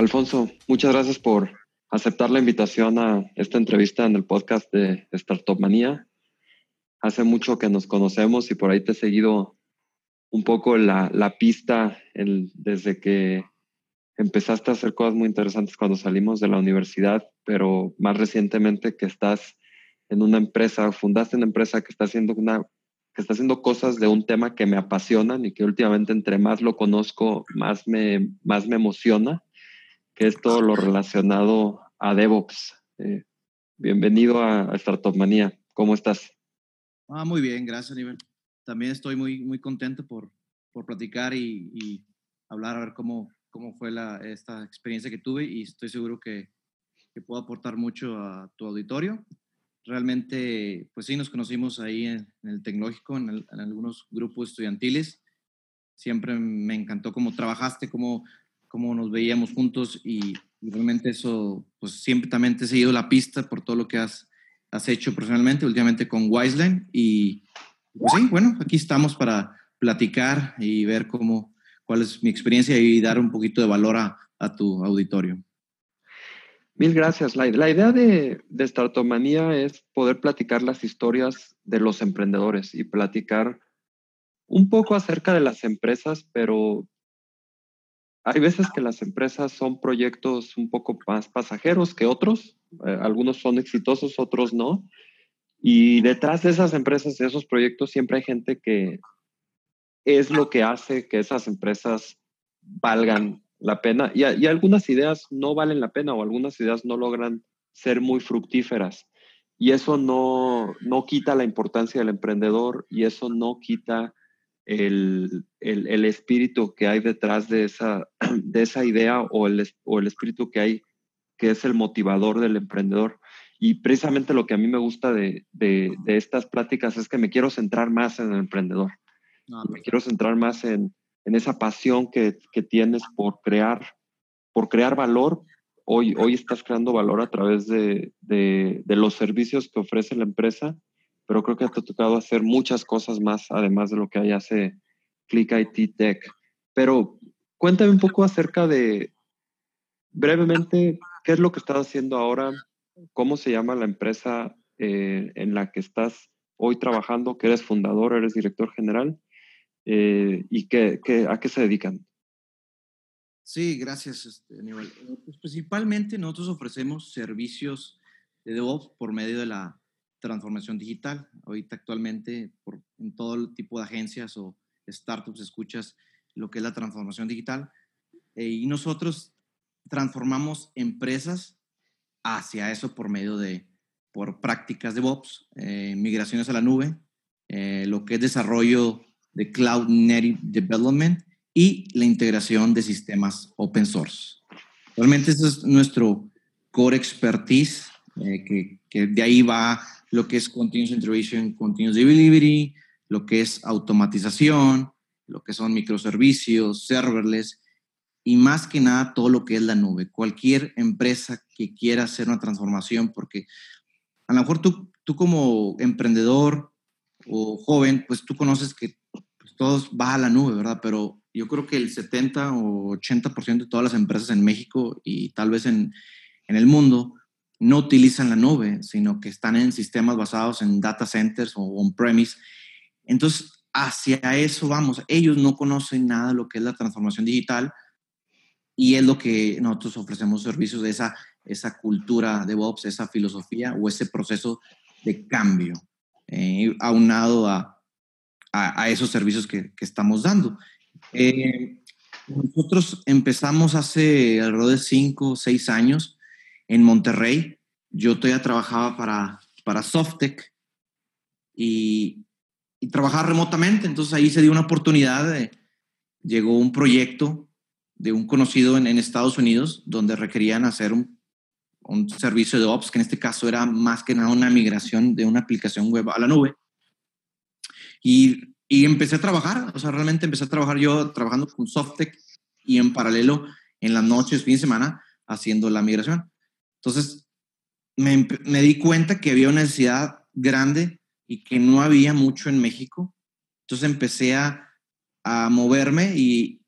Alfonso, muchas gracias por aceptar la invitación a esta entrevista en el podcast de Startup Manía. Hace mucho que nos conocemos y por ahí te he seguido un poco la, la pista desde que empezaste a hacer cosas muy interesantes cuando salimos de la universidad, pero más recientemente que estás en una empresa, fundaste una empresa que está haciendo una que está haciendo cosas de un tema que me apasionan y que últimamente entre más lo conozco, más me, más me emociona, que es todo lo relacionado a DevOps. Eh, bienvenido a, a Startup Manía. ¿Cómo estás? Ah, muy bien, gracias, Nivel. También estoy muy, muy contento por, por platicar y, y hablar a ver cómo, cómo fue la, esta experiencia que tuve y estoy seguro que, que puedo aportar mucho a tu auditorio realmente, pues sí, nos conocimos ahí en, el tecnológico, en, algunos grupos estudiantiles. Siempre me encantó cómo trabajaste, cómo, cómo nos veíamos juntos y, realmente eso, pues siempre también te he seguido la pista por todo lo que has, has hecho personalmente, últimamente con Wiseline. Y pues sí, bueno, aquí estamos para platicar y ver cómo, cuál es mi experiencia y dar un poquito de valor a, a tu auditorio. Mil gracias. La, idea de, de Startomanía es poder platicar las historias de los emprendedores y platicar un poco acerca de las empresas, pero hay veces que las empresas son proyectos un poco más pasajeros que otros. Eh, algunos son exitosos, otros no. Y detrás de esas empresas, de esos proyectos, siempre hay gente que es lo que hace que esas empresas valgan la pena y, algunas ideas no valen la pena o algunas ideas no logran ser muy fructíferas. Y eso no, no quita la importancia del emprendedor y eso no quita el, el, espíritu que hay detrás de esa, de esa idea o el, o el espíritu que hay que es el motivador del emprendedor. Y precisamente lo que a mí me gusta de, de, de estas pláticas es que me quiero centrar más en el emprendedor. Ah, me quiero centrar más en, en esa pasión que, que, tienes por crear, por crear valor. Hoy, hoy estás creando valor a través de, de los servicios que ofrece la empresa, pero creo que te ha tocado hacer muchas cosas más, además de lo que hay hace Click IT Tech. Pero cuéntame un poco acerca de, brevemente, qué es lo que estás haciendo ahora, cómo se llama la empresa eh, en la que estás hoy trabajando, que eres fundador, eres director general, eh, y qué, a qué se dedican. Sí, gracias, este, Aníbal. Eh, pues principalmente nosotros ofrecemos servicios de DevOps por medio de la transformación digital. Ahorita actualmente por, en todo el tipo de agencias o startups escuchas lo que es la transformación digital eh, y nosotros transformamos empresas hacia eso por medio de por prácticas de DevOps, migraciones a la nube, lo que es desarrollo de Cloud Native Development y la integración de sistemas open source. Realmente ese es nuestro core expertise, eh, que, de ahí va lo que es Continuous Integration, Continuous Delivery, lo que es automatización, lo que son microservicios, serverless y más que nada todo lo que es la nube. Cualquier empresa que quiera hacer una transformación, porque a lo mejor tú, tú como emprendedor o joven, pues tú conoces que todos va a la nube, ¿verdad? Pero yo creo que el 70 o 80% de todas las empresas en México y tal vez en, en el mundo no utilizan la nube, sino que están en sistemas basados en data centers o on-premise. Entonces, hacia eso vamos. Ellos no conocen nada de lo que es la transformación digital y es lo que nosotros ofrecemos servicios de esa, esa cultura de DevOps, esa filosofía o ese proceso de cambio, eh, aunado a a, esos servicios que, estamos dando. Eh, nosotros empezamos hace alrededor de cinco o seis años en Monterrey. Yo todavía trabajaba para, para Softec y, y trabajaba remotamente. Entonces ahí se dio una oportunidad, de, llegó un proyecto de un conocido en, Estados Unidos donde requerían hacer un, un, servicio de Ops, que en este caso era más que nada una migración de una aplicación web a la nube. Y, y empecé a trabajar, o sea, realmente empecé a trabajar yo trabajando con Softec y en paralelo en las noches, fin de semana, haciendo la migración. Entonces, me, me di cuenta que había una necesidad grande y que no había mucho en México. Entonces empecé a, a moverme y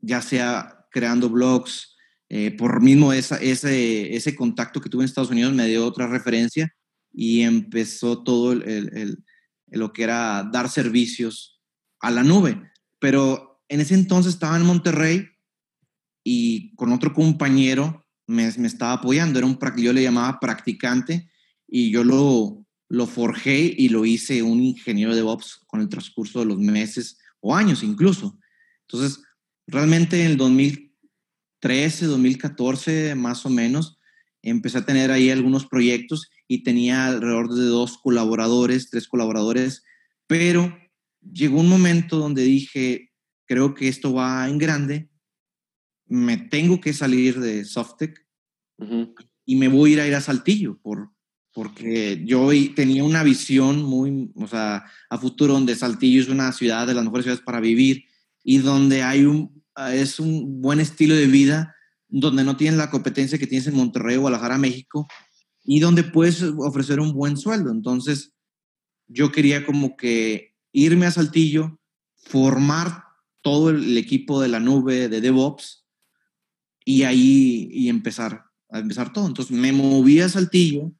ya sea creando blogs, eh, por mismo esa, ese, ese contacto que tuve en Estados Unidos me dio otra referencia y empezó todo el, el, lo que era dar servicios a la nube. Pero en ese entonces estaba en Monterrey y con otro compañero me, estaba apoyando. Era un, yo le llamaba practicante y yo lo, lo forjé y lo hice un ingeniero de DevOps con el transcurso de los meses o años incluso. Entonces, realmente en el 2013, 2014 más o menos, empecé a tener ahí algunos proyectos y tenía alrededor de dos colaboradores, tres colaboradores, pero llegó un momento donde dije, creo que esto va en grande, me tengo que salir de Softec y me voy a ir a ir a Saltillo por, porque yo tenía una visión muy, o sea, a futuro donde Saltillo es una ciudad de las mejores ciudades para vivir y donde hay un, es un buen estilo de vida, donde no tienes la competencia que tienes en Monterrey o Guadalajara, México, y donde puedes ofrecer un buen sueldo. Entonces, yo quería como que irme a Saltillo, formar todo el equipo de la nube de DevOps y ahí y empezar a empezar todo. Entonces me moví a Saltillo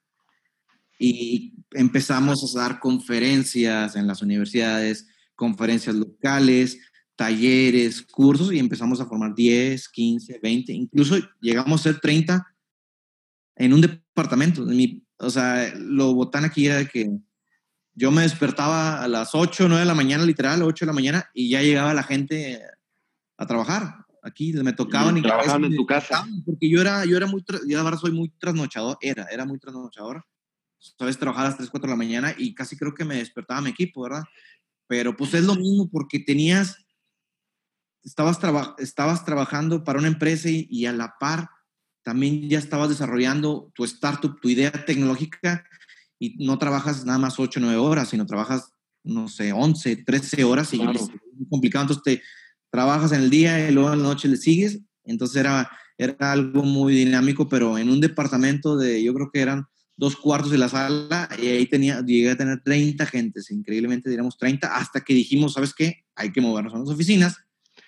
y empezamos a dar conferencias en las universidades, conferencias locales, talleres, cursos y empezamos a formar 10, 15, 20, incluso llegamos a ser 30 en un departamento. o sea, lo botán aquí era que yo me despertaba a las 8, 9 de la mañana, literal, 8 de la mañana, y ya llegaba la gente a trabajar. Aquí me tocaban y, trabajaban en tu casa. Porque yo era, yo era muy, yo ahora soy muy trasnochador, era, era muy trasnochador sabes, trabajar a las 3, 4 de la mañana y casi creo que me despertaba mi equipo, ¿verdad? Pero pues es lo mismo porque tenías, estabas, estabas trabajando para una empresa y, a la par también ya estabas desarrollando tu startup, tu idea tecnológica y no trabajas nada más 8, 9 horas, sino trabajas, no sé, 11, 13 horas y es muy complicado. Entonces te trabajas en el día y luego en la noche le sigues. Entonces era, era algo muy dinámico, pero en un departamento de, yo creo que eran dos cuartos de la sala y ahí tenía, llegué a tener 30 gentes, increíblemente diríamos 30, hasta que dijimos, ¿sabes qué? Hay que movernos a las oficinas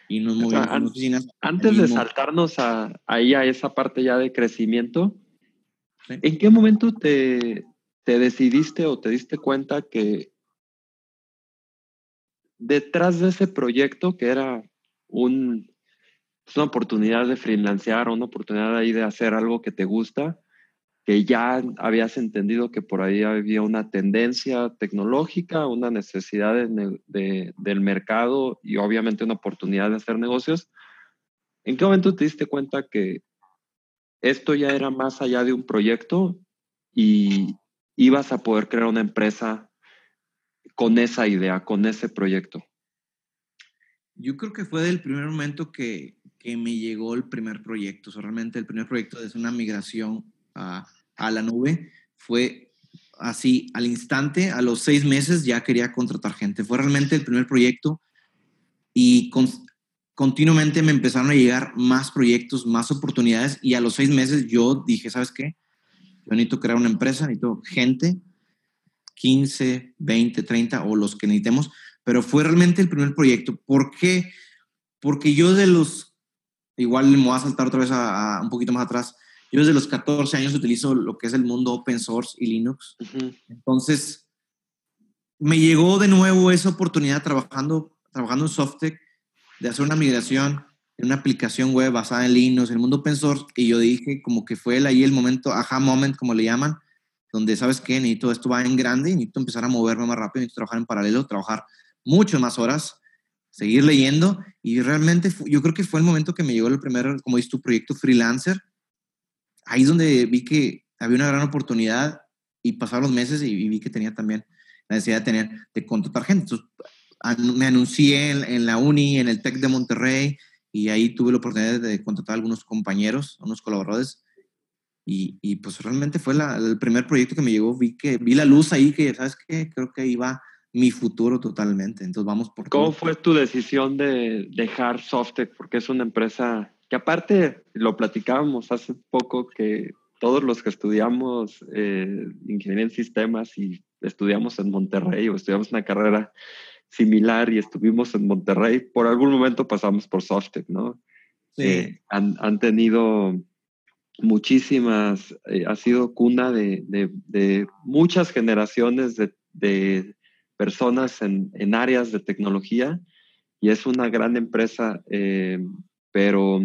y nos movimos a las oficinas. Antes de saltarnos a, ahí a esa parte ya de crecimiento, ¿en qué momento te, te decidiste o te diste cuenta que detrás de ese proyecto, que era un, una oportunidad de freelancear, una oportunidad ahí de hacer algo que te gusta, que ya habías entendido que por ahí había una tendencia tecnológica, una necesidad del mercado y obviamente una oportunidad de hacer negocios. ¿En qué momento te diste cuenta que esto ya era más allá de un proyecto y ibas a poder crear una empresa con esa idea, con ese proyecto? Yo creo que fue del primer momento que, que me llegó el primer proyecto. O realmente el primer proyecto es una migración a, la nube fue así al instante, a los seis meses ya quería contratar gente. Fue realmente el primer proyecto y continuamente me empezaron a llegar más proyectos, más oportunidades y a los seis meses yo dije, ¿sabes qué? Yo necesito crear una empresa, necesito gente, 15, 20, 30 o los que necesitemos, pero fue realmente el primer proyecto. ¿Por qué? Porque yo de los, igual me voy a saltar otra vez a un poquito más atrás, yo desde los 14 años utilizo lo que es el mundo open source y Linux. Entonces, me llegó de nuevo esa oportunidad trabajando, trabajando en Softtech de hacer una migración en una aplicación web basada en Linux, en el mundo open source, y yo dije como que fue ahí el momento, aha moment, como le llaman, donde, ¿sabes qué? Necesito, esto va en grande, necesito empezar a moverme más rápido, necesito trabajar en paralelo, trabajar muchas más horas, seguir leyendo, y realmente yo creo que fue el momento que me llegó el primer, como dices tu proyecto freelancer, ahí es donde vi que había una gran oportunidad y pasaron los meses y, vi que tenía también la necesidad de tener, de contratar gente. Entonces, me anuncié en, la uni, en el TEC de Monterrey, y ahí tuve la oportunidad de contratar a algunos compañeros, unos colaboradores. Y, y pues realmente fue el primer proyecto que me llegó. Vi que vi la luz ahí, que, ¿sabes qué? Creo que ahí va mi futuro totalmente. Entonces vamos por ¿Cómo fue tu decisión de dejar Softec? Porque es una empresa que aparte lo platicábamos hace poco que todos los que estudiamos eh, ingeniería en sistemas y estudiamos en Monterrey o estudiamos una carrera similar y estuvimos en Monterrey, por algún momento pasamos por Softec, ¿no? Sí. han, han, tenido muchísimas, ha sido cuna de, de, muchas generaciones de, de personas en, en, áreas de tecnología y es una gran empresa, eh, pero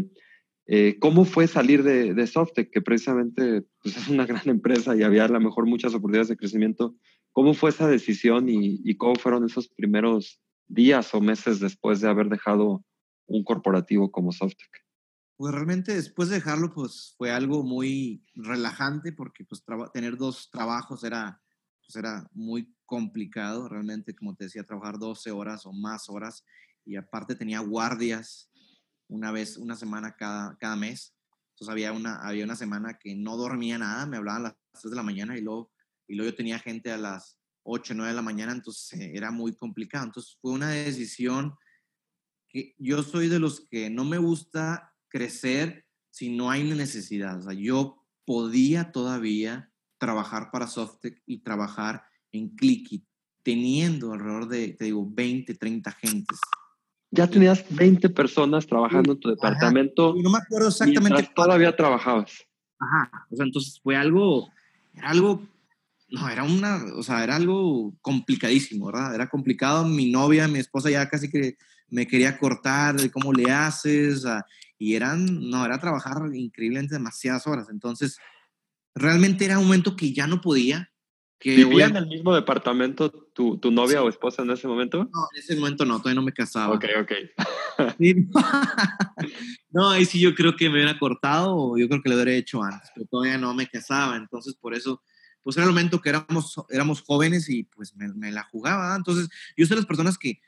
eh, ¿cómo fue salir de, de Softec, que precisamente pues, es una gran empresa y había a lo mejor muchas oportunidades de crecimiento? ¿Cómo fue esa decisión y, y cómo fueron esos primeros días o meses después de haber dejado un corporativo como Softec? Pues realmente después de dejarlo, pues fue algo muy relajante porque pues tener dos trabajos era, pues, era muy complicado, realmente, como te decía, trabajar 12 horas o más horas y aparte tenía guardias una vez, una semana cada, cada mes. Entonces había una, había una semana que no dormía nada, me hablaban a las 3 de la mañana y luego, y luego yo tenía gente a las 8, 9 de la mañana, entonces eh, era muy complicado. Entonces fue una decisión que yo soy de los que no me gusta crecer si no hay necesidad. O sea, yo podía todavía trabajar para Softec y trabajar en Clicky, teniendo alrededor de, te digo, 20, 30 gentes. Ya tenías 20 personas trabajando en tu departamento. no me acuerdo exactamente. Todavía trabajabas. Ajá. O sea, entonces fue algo, era algo, no, era una, o sea, era algo complicadísimo, ¿verdad? Era complicado. Mi novia, mi esposa ya casi que me quería cortar de cómo le haces. Y eran, no, era trabajar increíblemente demasiadas horas. Entonces, realmente era un momento que ya no podía. Que ¿Vivía en el mismo departamento tu, tu novia o esposa en ese momento? No, en ese momento no, todavía no me casaba. Ok, ok. no, ahí sí yo creo que me hubiera cortado o yo creo que lo hubiera hecho antes, pero todavía no me casaba. Entonces, por eso, pues era el momento que éramos, éramos jóvenes y pues me, me la jugaba. Entonces, yo soy las personas que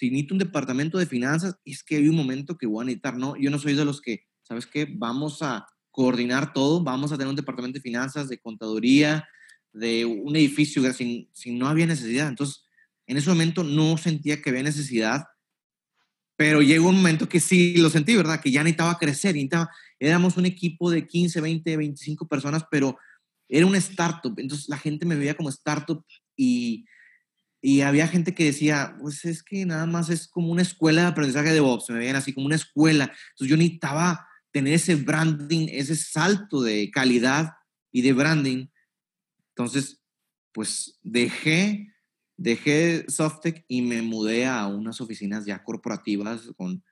si necesito un departamento de finanzas, es que hay un momento que voy a necesitar, ¿no? Yo no soy de los que, ¿sabes qué? Vamos a coordinar todo, vamos a tener un departamento de finanzas, de contaduría, de un edificio, sin, sin no había necesidad. Entonces, en ese momento no sentía que había necesidad, pero llegó un momento que sí lo sentí, ¿verdad? Que ya necesitaba crecer, necesitaba, éramos un equipo de 15, 20, 25 personas, pero era un startup, entonces la gente me veía como startup y y había gente que decía, pues es que nada más es como una escuela de aprendizaje de DevOps, me veían así como una escuela. Entonces yo necesitaba tener ese branding, ese salto de calidad y de branding. Entonces, pues dejé, dejé Softec y me mudé a unas oficinas ya corporativas con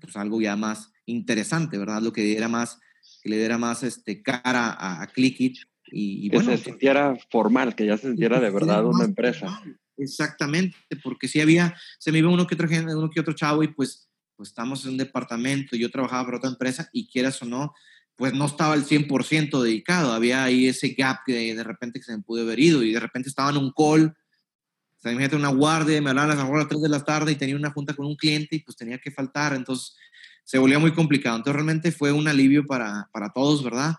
pues algo ya más interesante, ¿verdad? Lo que era más, que le diera más este, cara a, a Clickit. Y, que se sintiera formal, que ya se sintiera de verdad una empresa. Exactamente, porque si había, se me iba uno que otro, uno que otro chavo y pues, pues estamos en un departamento, yo trabajaba para otra empresa y quieras o no, pues no estaba al 100% dedicado, había ahí ese gap que de, repente que se me pudo haber ido y de repente estaba en un call, o sea, imagínate una guardia, me hablaban a las 3 de la tarde y tenía una junta con un cliente y pues tenía que faltar, entonces se volvía muy complicado, entonces realmente fue un alivio para, para todos, ¿verdad?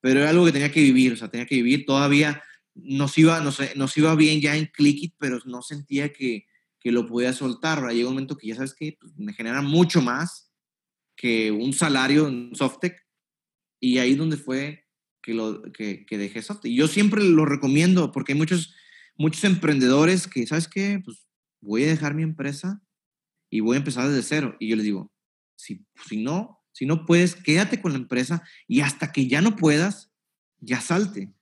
Pero era algo que tenía que vivir, o sea, tenía que vivir todavía nos iba, nos, nos iba bien ya en Clickit, pero no sentía que, que lo podía soltar. Ahora llega un momento que ya sabes que pues, me genera mucho más que un salario en Softec y ahí donde fue que, lo, que, que dejé Softec. Yo siempre lo recomiendo porque hay muchos, muchos emprendedores que, ¿sabes qué? Pues voy a dejar mi empresa y voy a empezar desde cero. Y yo les digo, si, si no, si no puedes, quédate con la empresa y hasta que ya no puedas, ya salte.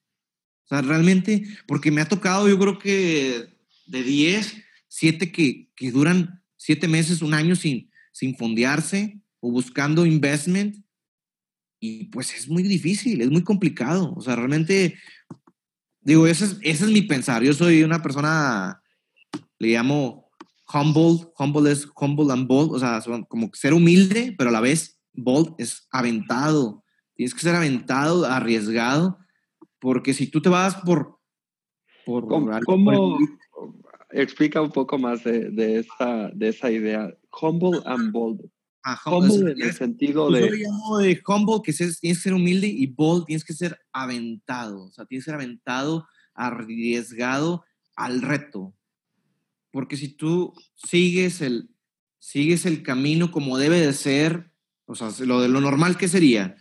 O sea, realmente, porque me ha tocado, yo creo que de 10, 7 que, que duran 7 meses, un año sin, sin fondearse o buscando investment. Y pues es muy difícil, es muy complicado. O sea, realmente, digo, ese es, ese es mi pensar. Yo soy una persona, le llamo humble, humble es humble and bold, o sea, como ser humilde, pero a la vez bold es aventado. Tienes que ser aventado, arriesgado porque si tú te vas por... por ¿Cómo, explica un poco más de, de, esa, de esa idea? Humble and bold. Ah, humble, en el sentido pues de... Yo llamo de humble, que tienes que ser humilde, y bold, tienes que ser aventado. O sea, tienes que ser aventado, arriesgado al reto. Porque si tú sigues el, sigues el camino como debe de ser, o sea, lo de lo normal que sería,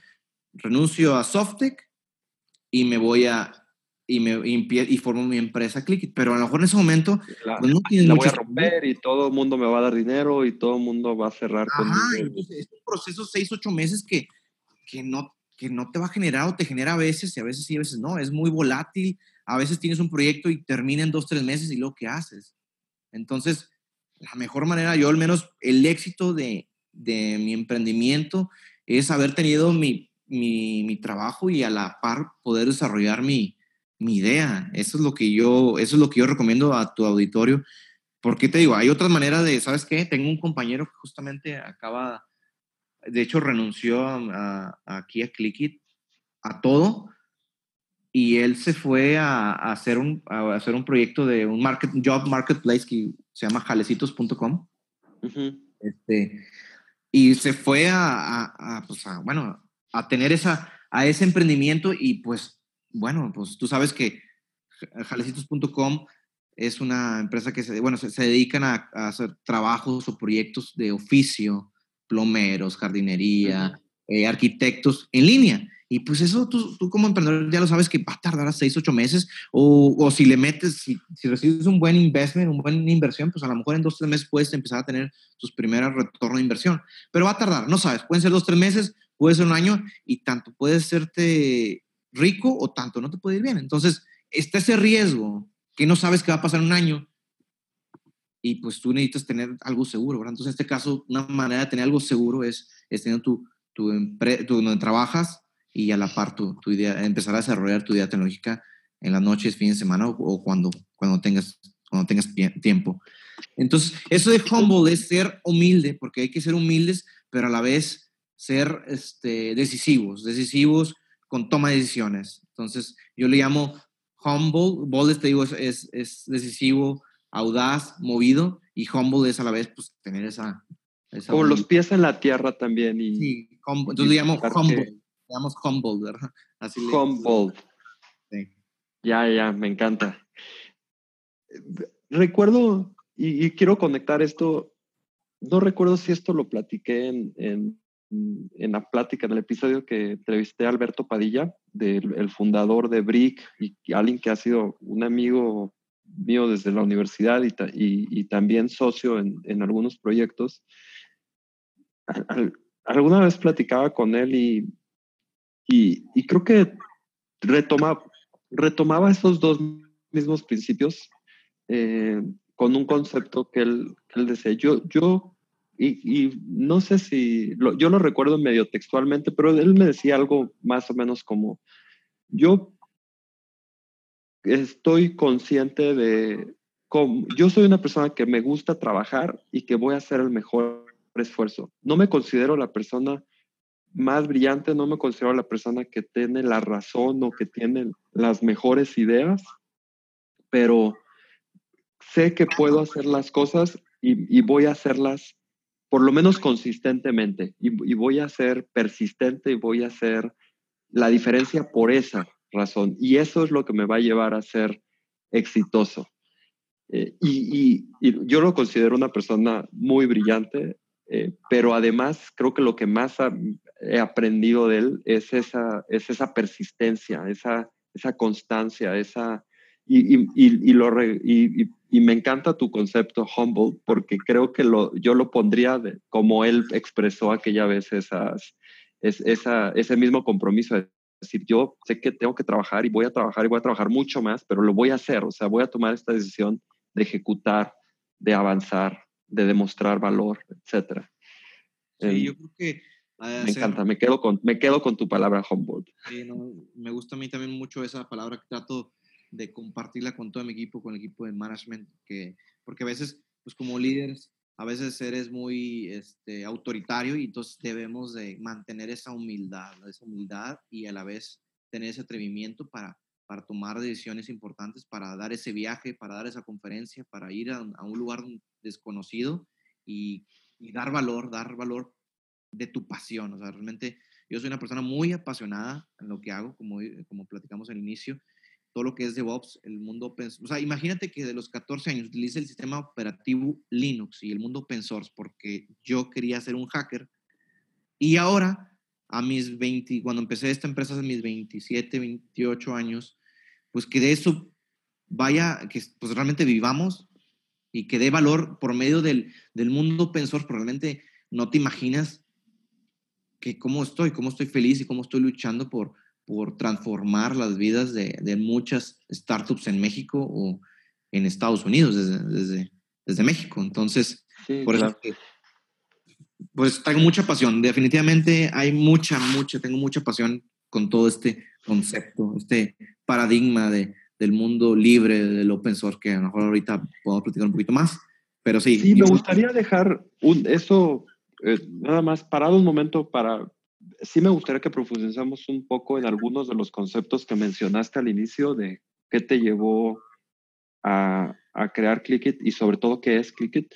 renuncio a Softec, y me voy a y, me, y, formo mi empresa Clickit. Pero a lo mejor en ese momento la, pues, no la voy a romper y todo el mundo me va a dar dinero y todo el mundo va a cerrar con entonces es un proceso seis, ocho meses que, que, no, que no te va a generar o te genera a veces y a veces sí, a veces no. Es muy volátil. A veces tienes un proyecto y termina en dos, tres meses y luego ¿qué haces? Entonces, la mejor manera, yo al menos el éxito de, de mi emprendimiento es haber tenido mi, mi, mi trabajo y a la par poder desarrollar mi, mi idea. Eso es lo que yo, eso es lo que yo recomiendo a tu auditorio. Porque te digo, hay otras maneras de, ¿sabes qué? Tengo un compañero que justamente acaba, de hecho renunció a, aquí a Clickit, a todo, y él se fue a, hacer, un, a hacer un proyecto de un market, job marketplace que se llama jalecitos.com. este, y se fue a, pues bueno, a tener esa, a ese emprendimiento y pues bueno, pues tú sabes que jalecitos.com es una empresa que se, bueno, se, dedican a, hacer trabajos o proyectos de oficio, plomeros, jardinería, eh, arquitectos en línea. Y pues eso tú, tú, como emprendedor ya lo sabes que va a tardar a seis, ocho meses, o, o si le metes, si, si, recibes un buen investment, una buena inversión, pues a lo mejor en dos, tres meses puedes empezar a tener tus primeros retornos de inversión. Pero va a tardar, no sabes, pueden ser dos, tres meses, puede ser un año, y tanto puede serte rico o tanto no te puede ir bien. Entonces, está ese riesgo que no sabes qué va a pasar un año y pues tú necesitas tener algo seguro, ¿verdad? Entonces, en este caso, una manera de tener algo seguro es, es tener tu, tu, donde trabajas y a la par tu, idea, empezar a desarrollar tu idea tecnológica en las noches, fines de semana o, cuando, cuando, tengas, cuando tengas tiempo. Entonces, eso de humble es ser humilde, porque hay que ser humildes, pero a la vez ser este, decisivos, decisivos con toma de decisiones. Entonces, yo le llamo humble, bold, te digo, es, es, decisivo, audaz, movido, y humble es a la vez, pues, tener esa... esa o los pies en la tierra también. Y, sí, entonces le llamo humble, le humble, ¿verdad? Así humble. Sí. Ya, ya, me encanta. Recuerdo, y, quiero conectar esto, no recuerdo si esto lo platiqué en en la plática, en el episodio que entrevisté a Alberto Padilla, del el fundador de BRIC y, alguien que ha sido un amigo mío desde la universidad y, y, también socio en, en, algunos proyectos. alguna vez platicaba con él y, y creo que retoma, retomaba esos dos mismos principios eh, con un concepto que él, que él decía. Yo, yo y, no sé si, yo lo recuerdo medio textualmente, pero él me decía algo más o menos como, yo estoy consciente de, cómo, yo soy una persona que me gusta trabajar y que voy a hacer el mejor esfuerzo. No me considero la persona más brillante, no me considero la persona que tiene la razón o que tiene las mejores ideas, pero sé que puedo hacer las cosas y, y voy a hacerlas por lo menos consistentemente, y, voy a ser persistente y voy a hacer la diferencia por esa razón. Y eso es lo que me va a llevar a ser exitoso. Eh, y, yo lo considero una persona muy brillante, eh, pero además creo que lo que más he aprendido de él es esa, es esa persistencia, esa, esa constancia, esa, y, y, lo y, me encanta tu concepto humble porque creo que lo, yo lo pondría como él expresó aquella vez esas, es, esa, ese mismo compromiso de decir, yo sé que tengo que trabajar y voy a trabajar y voy a trabajar mucho más, pero lo voy a hacer, o sea, voy a tomar esta decisión de ejecutar, de avanzar, de demostrar valor, etc. Sí, em, yo creo que... Me encanta, me quedo, con, me quedo con tu palabra humble. Sí, me gusta a mí también mucho esa palabra que trato de compartirla con todo mi equipo, con el equipo de management, que, porque a veces, pues como líderes, a veces eres muy este, autoritario y entonces debemos de mantener esa humildad, esa humildad y a la vez tener ese atrevimiento para, para tomar decisiones importantes, para dar ese viaje, para dar esa conferencia, para ir a, un lugar desconocido y, y, dar valor, dar valor de tu pasión. O sea, realmente yo soy una persona muy apasionada en lo que hago, como, como platicamos al inicio, todo lo que es DevOps, el mundo open O sea, imagínate que de los 14 años utilice el sistema operativo Linux y el mundo open source porque yo quería ser un hacker. Y ahora, a mis 20, cuando empecé esta empresa a mis 27, 28 años, pues que de eso vaya, que pues realmente vivamos y que dé valor por medio del, del mundo pensor, probablemente no te imaginas que cómo estoy, cómo estoy feliz y cómo estoy luchando por, por transformar las vidas de, de muchas startups en México o en Estados Unidos desde, desde, desde México. Entonces, por eso pues tengo mucha pasión. Definitivamente hay mucha, mucha, tengo mucha pasión con todo este concepto, este paradigma de, del mundo libre, del open source, que a lo mejor ahorita puedo platicar un poquito más. Pero sí. Sí, me gustaría dejar un, eso eh, nada más parado un momento para. Sí, me gustaría que profundizamos un poco en algunos de los conceptos que mencionaste al inicio de qué te llevó a, a crear Clickit y sobre todo qué es Clickit.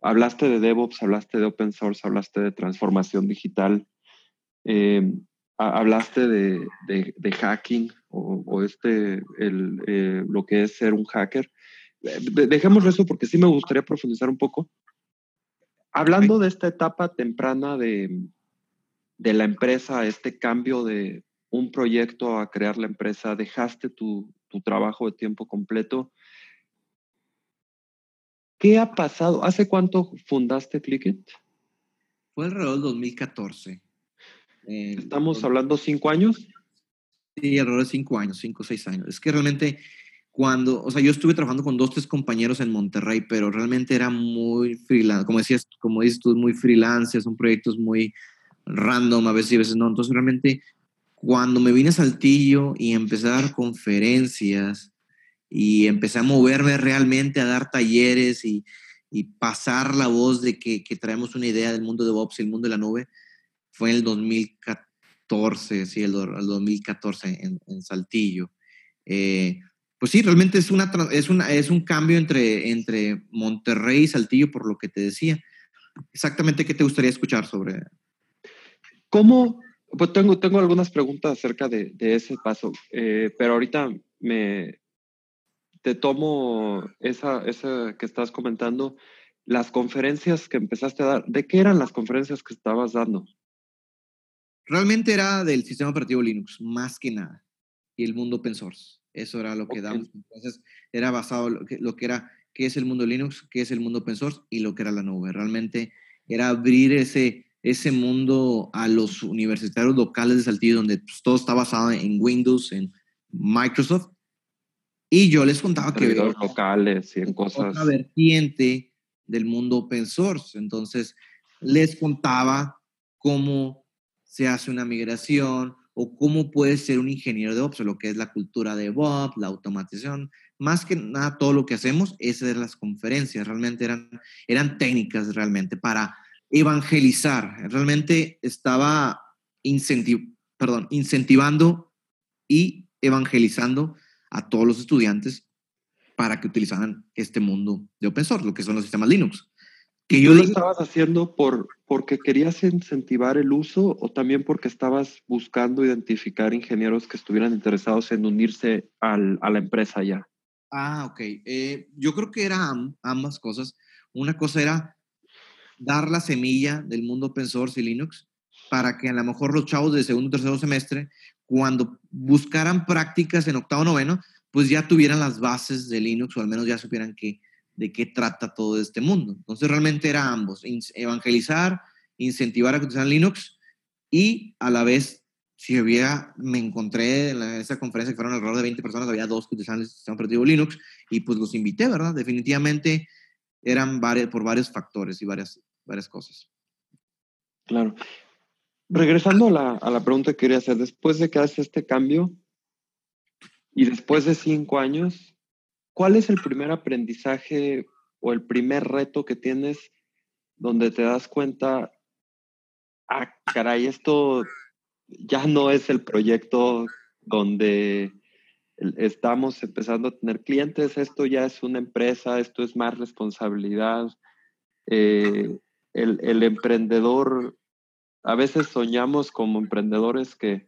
Hablaste de DevOps, hablaste de open source, hablaste de transformación digital, eh, hablaste de, de, hacking o, este, el, eh, lo que es ser un hacker. Dejemos eso porque sí me gustaría profundizar un poco. Hablando de esta etapa temprana de, de la empresa, este cambio de un proyecto a crear la empresa, dejaste tu, tu trabajo de tiempo completo ¿Qué ha pasado? ¿Hace cuánto fundaste Clickit? Fue alrededor del 2014. ¿Estamos hablando cinco años? Sí, alrededor de cinco años, cinco o seis años. Es que realmente cuando, o sea, yo estuve trabajando con dos, tres compañeros en Monterrey, pero realmente era muy freelance, como decías, como dices tú, muy freelance, son proyectos muy random, a veces y a veces no. Entonces realmente cuando me vine a Saltillo y empecé a dar conferencias, y empecé a moverme realmente, a dar talleres y, y pasar la voz de que, que, traemos una idea del mundo de DevOps y el mundo de la nube, fue en el 2014, sí, el, el 2014 en, en Saltillo. Eh, pues sí, realmente es, una, es, una, es un cambio entre, entre Monterrey y Saltillo, por lo que te decía. Exactamente, ¿qué te gustaría escuchar sobre? ¿Cómo? Pues tengo, tengo algunas preguntas acerca de, de ese paso, eh, pero ahorita me, te tomo esa, esa que estás comentando, las conferencias que empezaste a dar, ¿de qué eran las conferencias que estabas dando? Realmente era del sistema operativo Linux, más que nada, y el mundo open source. Eso era lo que damos. Entonces, era basado lo que, lo que era qué es el mundo Linux, qué es el mundo open source y lo que era la nube. Realmente era abrir ese, ese mundo a los universitarios locales de Saltillo, donde pues, todo está basado en Windows, en Microsoft, y yo les contaba que... locales y en cosas... Otra vertiente del mundo open source. Entonces, les contaba cómo se hace una migración o cómo puede ser un ingeniero de ops, lo que es la cultura de DevOps, la automatización. Más que nada, todo lo que hacemos, es de las conferencias. Realmente eran, eran técnicas realmente para evangelizar. Realmente estaba incentiv perdón, incentivando y evangelizando a todos los estudiantes para que utilizaran este mundo de open source, lo que son los sistemas Linux. Que yo lo estabas haciendo por, porque querías incentivar el uso o también porque estabas buscando identificar ingenieros que estuvieran interesados en unirse al, a la empresa ya? Ah, ok. Eh, yo creo que eran ambas cosas. Una cosa era dar la semilla del mundo open source y Linux para que a lo mejor los chavos de segundo o tercer semestre cuando buscaran prácticas en octavo noveno, pues ya tuvieran las bases de Linux o al menos ya supieran que, de qué trata todo este mundo. Entonces realmente era ambos, evangelizar, incentivar a que utilizaran Linux y a la vez, si había, me encontré en esa conferencia que fueron alrededor de 20 personas, había dos que utilizaban el sistema operativo Linux y pues los invité, ¿verdad? Definitivamente eran varios, por varios factores y varias, varias cosas. Claro. Regresando a la, a la pregunta que quería hacer, después de que haces este cambio y después de cinco años, ¿cuál es el primer aprendizaje o el primer reto que tienes donde te das cuenta, ah, caray, esto ya no es el proyecto donde estamos empezando a tener clientes, esto ya es una empresa, esto es más responsabilidad. Eh, el, emprendedor a veces soñamos como emprendedores que,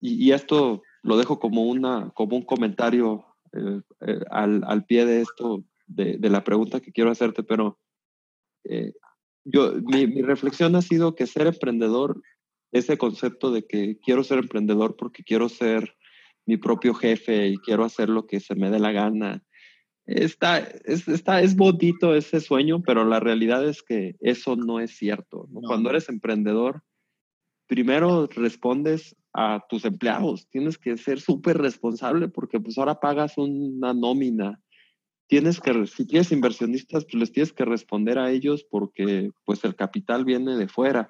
y, esto lo dejo como, una, como un comentario eh, eh, al, al, pie de esto, de, de, la pregunta que quiero hacerte, pero eh, yo, mi, mi, reflexión ha sido que ser emprendedor, ese concepto de que quiero ser emprendedor porque quiero ser mi propio jefe y quiero hacer lo que se me dé la gana. Está, es, está, es bonito ese sueño, pero la realidad es que eso no es cierto. Cuando eres emprendedor, primero respondes a tus empleados. Tienes que ser súper responsable porque pues ahora pagas una nómina. Tienes que, si tienes inversionistas, pues les tienes que responder a ellos porque pues el capital viene de fuera.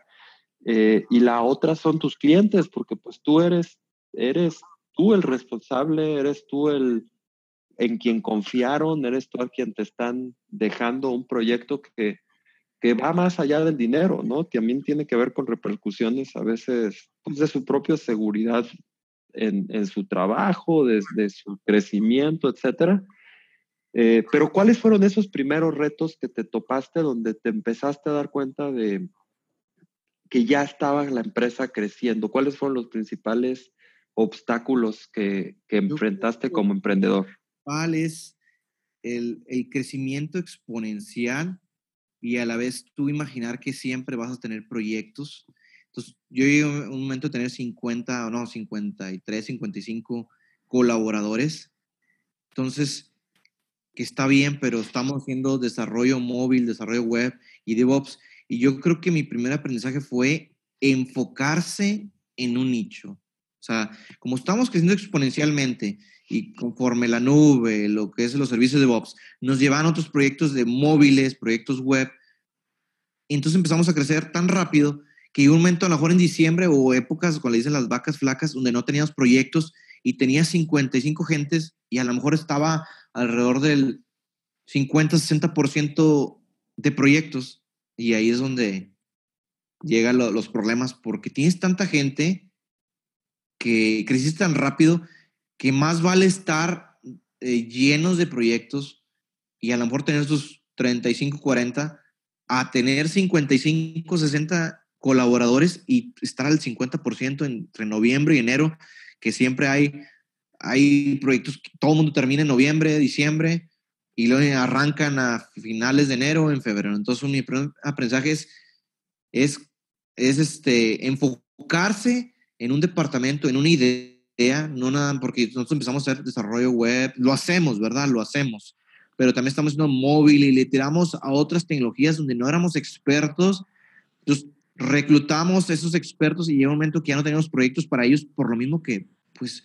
Eh, y la otra son tus clientes porque pues tú eres, eres tú el responsable, eres tú el en quien confiaron, eres tú a quien te están dejando un proyecto que, que va más allá del dinero, ¿no? También tiene que ver con repercusiones a veces pues, de su propia seguridad en, en su trabajo, desde su crecimiento, etcétera. Eh, pero ¿cuáles fueron esos primeros retos que te topaste donde te empezaste a dar cuenta de que ya estaba la empresa creciendo? ¿Cuáles fueron los principales obstáculos que, que enfrentaste como emprendedor? ¿Cuál es el, el, crecimiento exponencial y a la vez tú imaginar que siempre vas a tener proyectos. Entonces, yo llegué a un momento de tener 50 o no, 53, 55 colaboradores. Entonces, que está bien, pero estamos haciendo desarrollo móvil, desarrollo web y DevOps. Y yo creo que mi primer aprendizaje fue enfocarse en un nicho. O sea, como estamos creciendo exponencialmente y conforme la nube, lo que es los servicios de DevOps, nos llevan a otros proyectos de móviles, proyectos web. Y entonces empezamos a crecer tan rápido que hay un momento, a lo mejor en diciembre o épocas, cuando le dicen las vacas flacas, donde no teníamos proyectos y tenía 55 gentes y a lo mejor estaba alrededor del 50-60% de proyectos. Y ahí es donde llegan los problemas, porque tienes tanta gente que creciste tan rápido que más vale estar eh, llenos de proyectos y a lo mejor tener sus 35, 40 a tener 55, 60 colaboradores y estar al 50% entre noviembre y enero, que siempre hay, hay proyectos que todo el mundo termina en noviembre, diciembre y luego arrancan a finales de enero, en febrero. Entonces, mi aprendizaje es, es, es este, enfocarse en un departamento, en una idea, no nada, porque nosotros empezamos a hacer desarrollo web, lo hacemos, ¿verdad? Lo hacemos, pero también estamos haciendo móvil y le tiramos a otras tecnologías donde no éramos expertos. Entonces, reclutamos a esos expertos y llega un momento que ya no tenemos proyectos para ellos, por lo mismo que, pues,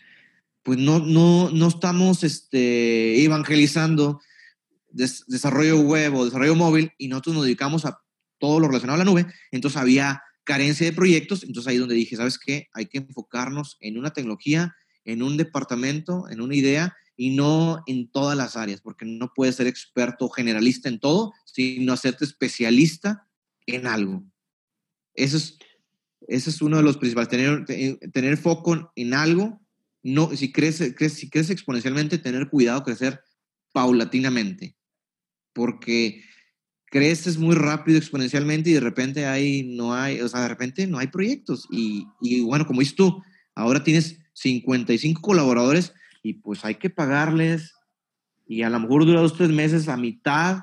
pues no, no, no estamos este, evangelizando desarrollo web o desarrollo móvil y nosotros nos dedicamos a todo lo relacionado a la nube. Entonces había carencia de proyectos, entonces ahí donde dije, ¿sabes qué? Hay que enfocarnos en una tecnología, en un departamento, en una idea y no en todas las áreas, porque no puedes ser experto generalista en todo, sino hacerte especialista en algo. Eso es, ese es uno de los principales, tener, tener foco en algo, no, si crece, crece, si crece exponencialmente, tener cuidado, crecer paulatinamente, porque creces muy rápido exponencialmente y de repente hay, no hay, o sea, de repente no hay proyectos. Y, y bueno, como dices tú, ahora tienes 55 colaboradores y pues hay que pagarles y a lo mejor dura dos, tres meses a mitad,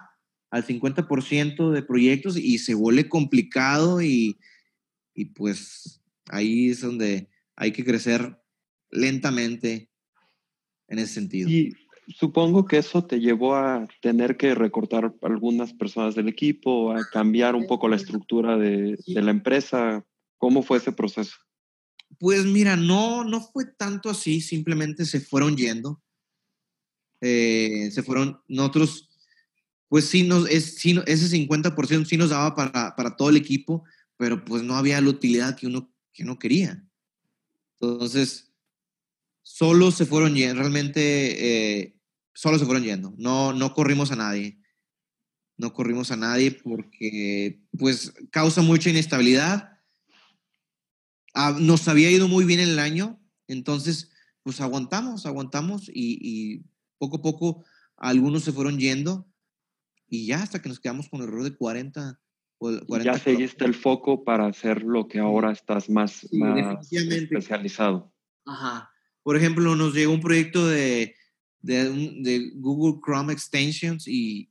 al 50% de proyectos y se vuelve complicado y, y pues ahí es donde hay que crecer lentamente en ese sentido supongo que eso te llevó a tener que recortar algunas personas del equipo, a cambiar un poco la estructura de, la empresa. ¿Cómo fue ese proceso? Pues mira, no, no fue tanto así, simplemente se fueron yendo. Eh, se fueron, nosotros, pues sí, nos, es, sí, ese 50% sí nos daba para, para, todo el equipo, pero pues no había la utilidad que uno, que uno quería. Entonces, solo se fueron yendo, realmente eh, solo se fueron yendo. No, no corrimos a nadie. No corrimos a nadie porque, pues, causa mucha inestabilidad. Ah, nos había ido muy bien en el año, entonces, pues aguantamos, aguantamos y, poco a poco algunos se fueron yendo y ya hasta que nos quedamos con el error de 40. 40 ya seguiste el foco para hacer lo que ahora estás más, más especializado. Ajá. Por ejemplo, nos llegó un proyecto de de, Google Chrome Extensions y,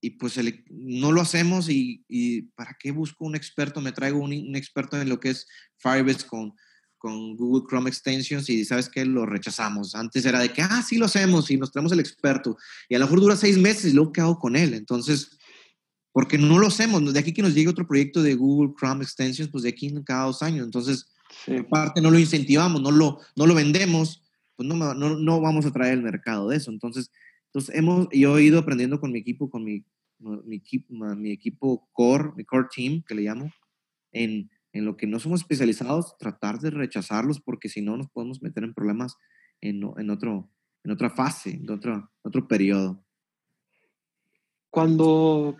y pues no lo hacemos y, y, ¿para qué busco un experto? Me traigo un, un, experto en lo que es Firebase con, con Google Chrome Extensions y sabes que lo rechazamos. Antes era de que, ah, sí lo hacemos y nos traemos el experto. Y a lo mejor dura seis meses y luego ¿qué hago con él? Entonces, porque no lo hacemos. De aquí que nos llegue otro proyecto de Google Chrome Extensions, pues de aquí cada dos años. Entonces, en parte no lo incentivamos, no lo, no lo vendemos, pues no, vamos a traer el mercado de eso. Entonces, entonces hemos, yo he ido aprendiendo con mi equipo, con mi, equipo, core, mi core team, que le llamo, en, lo que no somos especializados, tratar de rechazarlos porque si no nos podemos meter en problemas en, otro, en otra fase, en otro, otro periodo. Cuando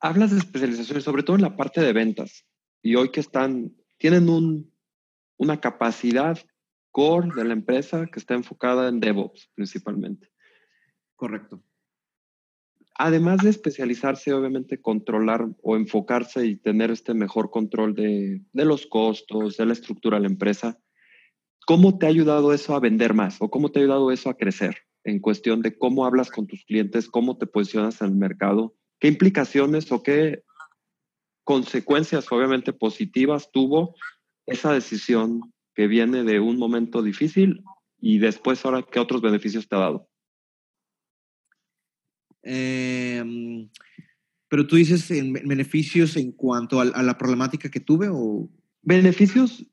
hablas de especializaciones, sobre todo en la parte de ventas, y hoy que están, tienen un, una capacidad core de la empresa que está enfocada en DevOps principalmente. Correcto. Además de especializarse, obviamente, controlar o enfocarse y tener este mejor control de, de los costos, de la estructura de la empresa, ¿cómo te ha ayudado eso a vender más o cómo te ha ayudado eso a crecer en cuestión de cómo hablas con tus clientes, cómo te posicionas en el mercado ¿Qué implicaciones o qué consecuencias, obviamente positivas, tuvo esa decisión que viene de un momento difícil y después ahora qué otros beneficios te ha dado? Em, pero tú dices en beneficios en cuanto a, a, la problemática que tuve o... Beneficios,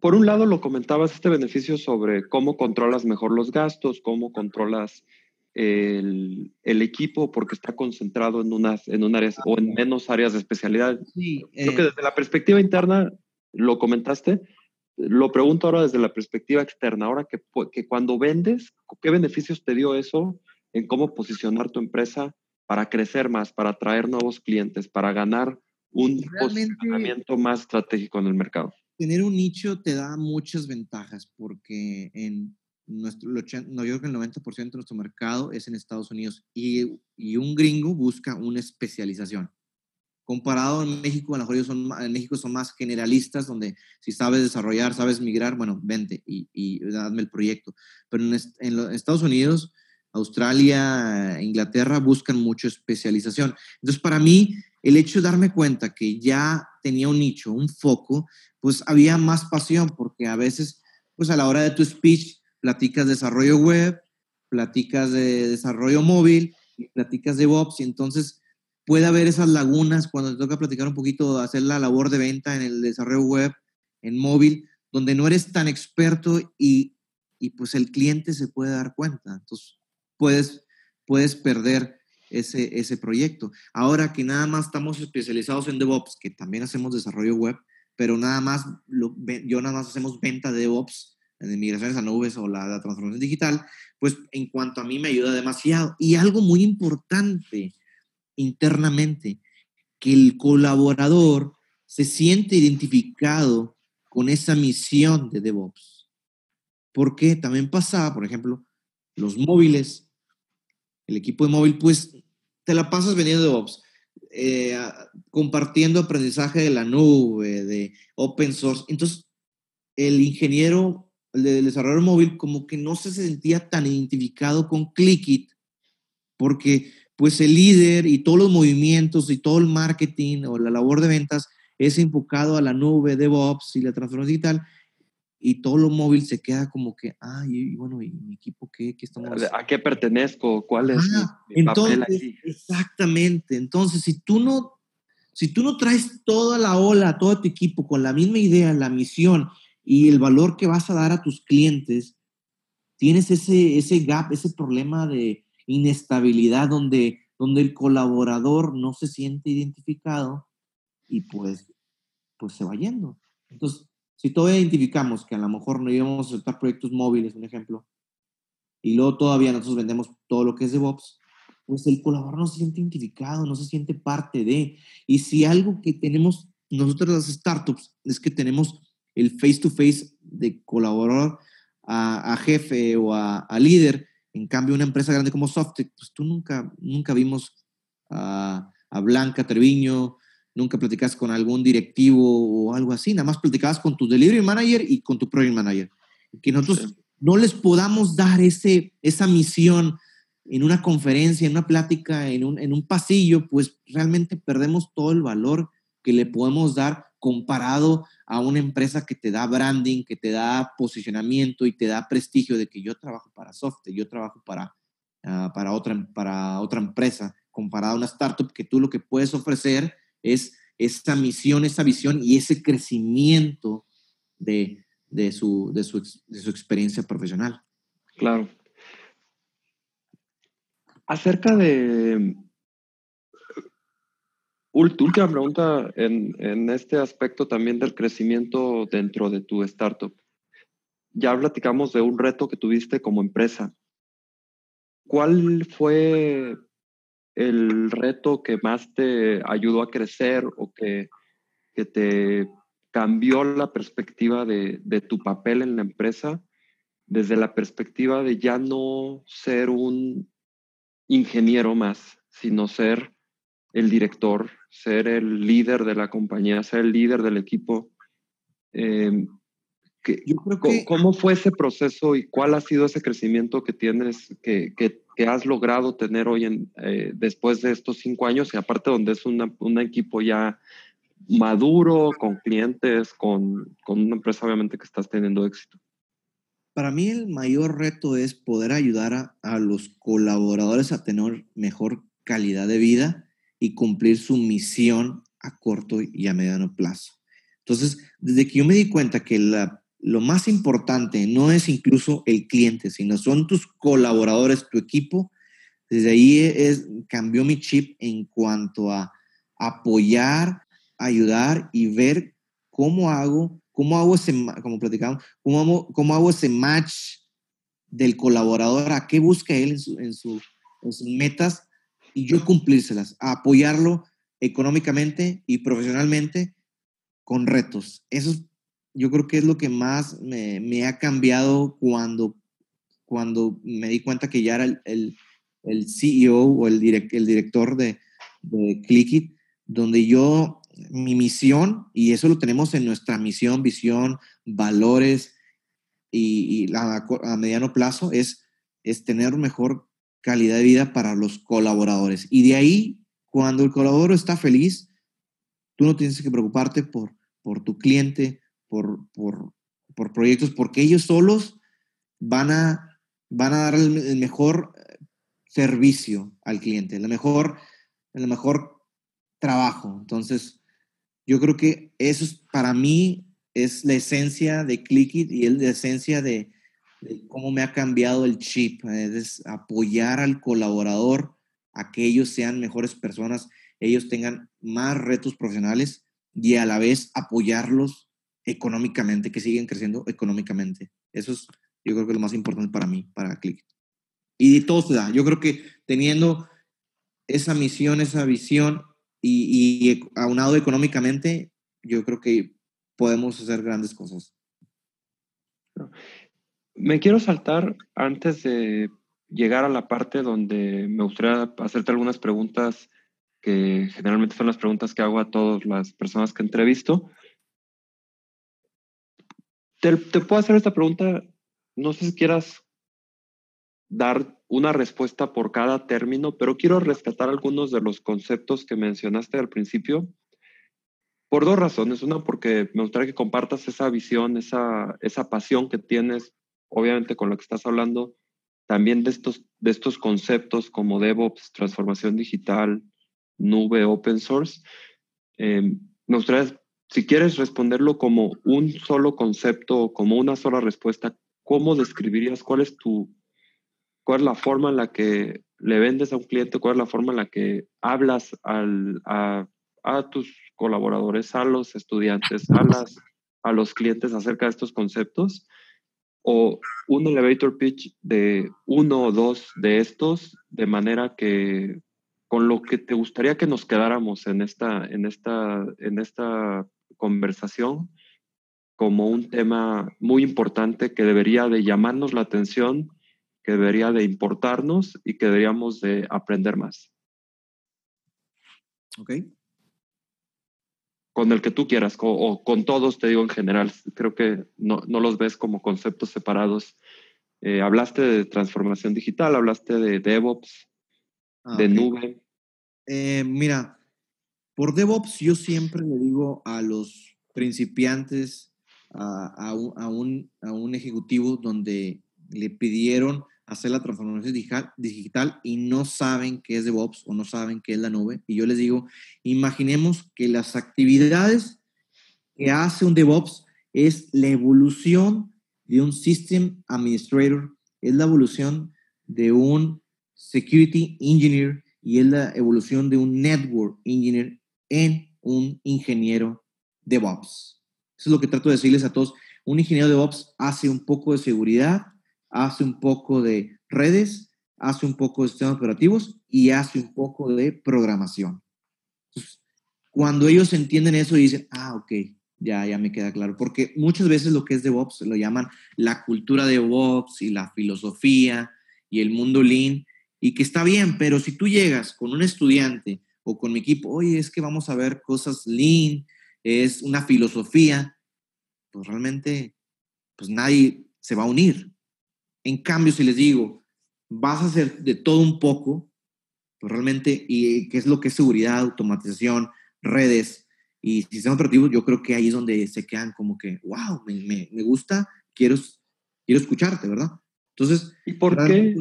por un lado lo comentabas, este beneficio sobre cómo controlas mejor los gastos, cómo controlas el, el, equipo porque está concentrado en unas en un área o en menos áreas de especialidad. Sí, Creo que eh desde la perspectiva interna, lo comentaste, lo pregunto ahora desde la perspectiva externa, ahora que, que cuando vendes, ¿qué beneficios te dio eso en cómo posicionar tu empresa para crecer más, para atraer nuevos clientes, para ganar un posicionamiento más estratégico en el mercado? Tener un nicho te da muchas ventajas porque en nuestro, no, yo creo que el 90% de nuestro mercado es en Estados Unidos y, y, un gringo busca una especialización. Comparado en México, a lo mejor son, en México son más generalistas, donde si sabes desarrollar, sabes migrar, bueno, vente y, y dame el proyecto. Pero en, en, Estados Unidos, Australia, Inglaterra buscan mucho especialización. Entonces, para mí, el hecho de darme cuenta que ya tenía un nicho, un foco, pues había más pasión, porque a veces, pues a la hora de tu speech, platicas de desarrollo web, platicas de desarrollo móvil, platicas de DevOps, y entonces puede haber esas lagunas cuando te toca platicar un poquito, hacer la labor de venta en el desarrollo web, en móvil, donde no eres tan experto y, y pues el cliente se puede dar cuenta. Entonces, puedes, puedes perder ese, ese proyecto. Ahora que nada más estamos especializados en DevOps, que también hacemos desarrollo web, pero nada más, lo, yo nada más hacemos venta de DevOps, de migraciones a nubes o la, transformación digital, pues en cuanto a mí me ayuda demasiado. Y algo muy importante internamente, que el colaborador se siente identificado con esa misión de DevOps. Porque también pasaba, por ejemplo, los móviles, el equipo de móvil, pues te la pasas vendiendo DevOps, eh, compartiendo aprendizaje de la nube, de open source. Entonces, el ingeniero el desarrollador móvil, como que no se sentía tan identificado con ClickIt, porque pues el líder y todos los movimientos y todo el marketing o la labor de ventas es enfocado a la nube, DevOps y la transformación digital, y todo lo móvil se queda como que, ay, bueno, ¿y mi equipo qué, qué estamos ¿A qué pertenezco? ¿Cuál es mi, entonces, papel aquí? Exactamente. Entonces, si tú no si tú no traes toda la ola, todo tu equipo con la misma idea, la misión y el valor que vas a dar a tus clientes, tienes ese, ese gap, ese problema de inestabilidad donde, donde el colaborador no se siente identificado y pues, pues se va yendo. Entonces, si todavía identificamos que a lo mejor no íbamos a aceptar proyectos móviles, un ejemplo, y luego todavía nosotros vendemos todo lo que es DevOps, pues el colaborador no se siente identificado, no se siente parte de. Y si algo que tenemos nosotros las startups es que tenemos el face to face de colaborador a, jefe o a, líder. En cambio, una empresa grande como Softec, pues tú nunca, nunca vimos a, Blanca Treviño, nunca platicas con algún directivo o algo así, nada más platicabas con tu delivery manager y con tu project manager. Que nosotros no les podamos dar ese, esa misión en una conferencia, en una plática, en un, en un pasillo, pues realmente perdemos todo el valor que le podemos dar comparado a una empresa que te da branding, que te da posicionamiento y te da prestigio de que yo trabajo para software, yo trabajo para, ah, para, otra, para otra empresa, comparado a una startup que tú lo que puedes ofrecer es esa misión, esa visión y ese crecimiento de, de, su, de, su, de su experiencia profesional. Claro. Acerca de... Última pregunta en, en, este aspecto también del crecimiento dentro de tu startup. Ya platicamos de un reto que tuviste como empresa. ¿Cuál fue el reto que más te ayudó a crecer o que, te cambió la perspectiva de, tu papel en la empresa desde la perspectiva de ya no ser un ingeniero más, sino ser el director, ser el líder de la compañía, ser el líder del equipo. Eh, Yo creo que... ¿Cómo fue ese proceso y cuál ha sido ese crecimiento que tienes, que, que, que has logrado tener hoy en, eh, después de estos cinco años y aparte donde es una, un equipo ya maduro, con clientes, con, con una empresa obviamente que estás teniendo éxito? Para mí el mayor reto es poder ayudar a, a, los colaboradores a tener mejor calidad de vida y cumplir su misión a corto y a mediano plazo. Entonces, desde que yo me di cuenta que lo más importante no es incluso el cliente, sino son tus colaboradores, tu equipo, desde ahí es, cambió mi chip en cuanto a apoyar, ayudar y ver cómo hago ¿Cómo hago ese, como platicamos, cómo hago, cómo hago ese match del colaborador? ¿A qué busca él en sus metas? Y yo cumplírselas, a apoyarlo económicamente y profesionalmente con retos. Eso yo creo que es lo que más me, me ha cambiado cuando, cuando me di cuenta que ya era el, el, CEO o el, direct, el director de, de Clickit, donde yo mi misión, y eso lo tenemos en nuestra misión, visión, valores y, a, mediano plazo, es, es tener mejor calidad de vida para los colaboradores. Y de ahí, cuando el colaborador está feliz, tú no tienes que preocuparte por, por tu cliente, por, por, por proyectos, porque ellos solos van a, van a dar el, mejor servicio al cliente, el mejor, el mejor trabajo. Entonces, yo creo que eso es, para mí es la esencia de Clickit y es la esencia de, cómo me ha cambiado el chip. Es apoyar al colaborador a que ellos sean mejores personas, ellos tengan más retos profesionales y a la vez apoyarlos económicamente, que siguen creciendo económicamente. Eso es, yo creo que es lo más importante para mí, para Clickit. Y todo se da. Yo creo que teniendo esa misión, esa visión y, y aunado económicamente, yo creo que podemos hacer grandes cosas. Me quiero saltar antes de llegar a la parte donde me gustaría hacerte algunas preguntas que generalmente son las preguntas que hago a todas las personas que entrevisto. Te, te puedo hacer esta pregunta, no sé si quieras dar una respuesta por cada término, pero quiero rescatar algunos de los conceptos que mencionaste al principio por dos razones. Una, porque me gustaría que compartas esa visión, esa, esa pasión que tienes, obviamente con lo que estás hablando, también de estos, de estos conceptos como DevOps, transformación digital, nube, open source. Eh, me si quieres responderlo como un solo concepto, como una sola respuesta, ¿cómo describirías cuál es tu cuál es la forma en la que le vendes a un cliente, cuál es la forma en la que hablas a, a, tus colaboradores, a los estudiantes, a, las, a los clientes acerca de estos conceptos, o un elevator pitch de uno o dos de estos, de manera que con lo que te gustaría que nos quedáramos en esta, en esta, en esta conversación como un tema muy importante que debería de llamarnos la atención que debería de importarnos y que deberíamos de aprender más. Ok. Con el que tú quieras, o, con todos, te digo en general, creo que no, no los ves como conceptos separados. Eh, hablaste de transformación digital, hablaste de DevOps, ah, de nube. Eh, mira, por DevOps yo siempre le digo a los, principiantes a, a, un, a un ejecutivo donde le pidieron hacer la transformación digital, y no saben qué es DevOps o no saben qué es la nube. Y yo les digo, imaginemos que las actividades que hace un DevOps es la evolución de un System Administrator, es la evolución de un Security Engineer y es la evolución de un Network Engineer en un ingeniero DevOps. Eso es lo que trato de decirles a todos. Un ingeniero DevOps hace un poco de seguridad, hace un poco de redes, hace un poco de sistemas operativos y hace un poco de programación. cuando ellos entienden eso y dicen, ah, ok, ya, ya me queda claro, porque muchas veces lo que es DevOps lo llaman la cultura de DevOps y la filosofía y el mundo lean, y que está bien, pero si tú llegas con un estudiante o con mi equipo, oye, es que vamos a ver cosas lean, es una filosofía, pues realmente, pues nadie se va a unir. En cambio, si les digo, vas a hacer de todo un poco, pues realmente, y qué es lo que es seguridad, automatización, redes y sistemas operativos, yo creo que ahí es donde se quedan como que, wow, me, me, gusta, quiero, quiero escucharte, ¿verdad? Entonces, ¿y por qué?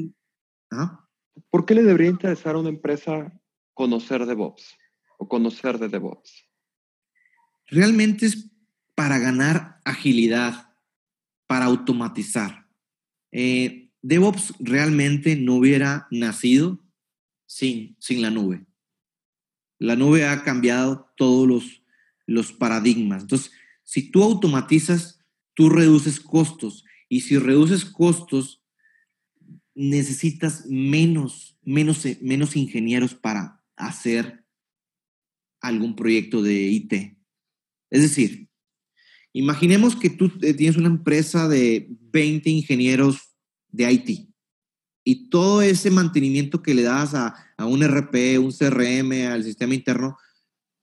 ¿Por qué le debería interesar a una empresa conocer DevOps o conocer de DevOps? Realmente es para ganar agilidad, para automatizar. Eh, DevOps realmente no hubiera nacido sin, sin la nube. La nube ha cambiado todos los, los paradigmas. Entonces, si tú automatizas, tú reduces costos. Y si reduces costos, necesitas menos, menos, menos ingenieros para hacer algún proyecto de IT. Es decir, Imaginemos que tú eh, tienes una empresa de 20 ingenieros de IT y todo ese mantenimiento que le das a, un RP, un CRM, al sistema interno,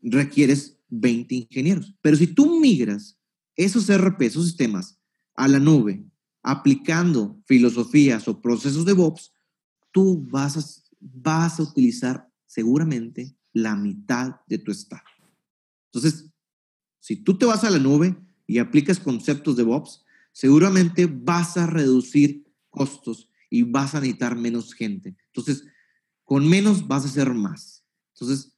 requieres 20 ingenieros. Pero si tú migras esos RP, esos sistemas a la nube, aplicando filosofías o procesos de DevOps, tú vas a, vas a utilizar seguramente la mitad de tu staff. Entonces, si tú te vas a la nube, y aplicas conceptos de DevOps, seguramente vas a reducir costos y vas a necesitar menos gente. Entonces, con menos vas a hacer más. Entonces,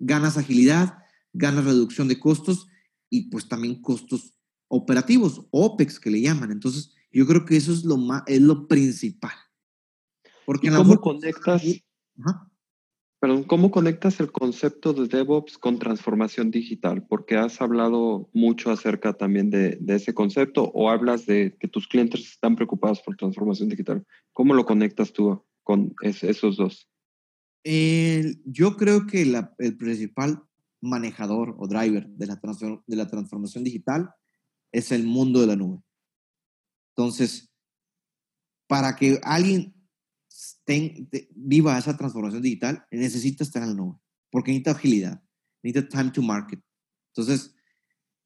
ganas agilidad, ganas reducción de costos y pues también costos operativos, OPEX que le llaman. Entonces, yo creo que eso es lo, más, es lo principal. Porque ¿Cómo conectas? Perdón, ¿cómo conectas el concepto de DevOps con transformación digital? Porque has hablado mucho acerca también de, ese concepto o hablas de que tus clientes están preocupados por transformación digital. ¿Cómo lo conectas tú con esos dos? yo creo que el principal manejador o driver de la, de la transformación digital es el mundo de la nube. Entonces, para que alguien viva esa transformación digital, necesita estar en la nube, porque necesita agilidad, necesita time to market. Entonces,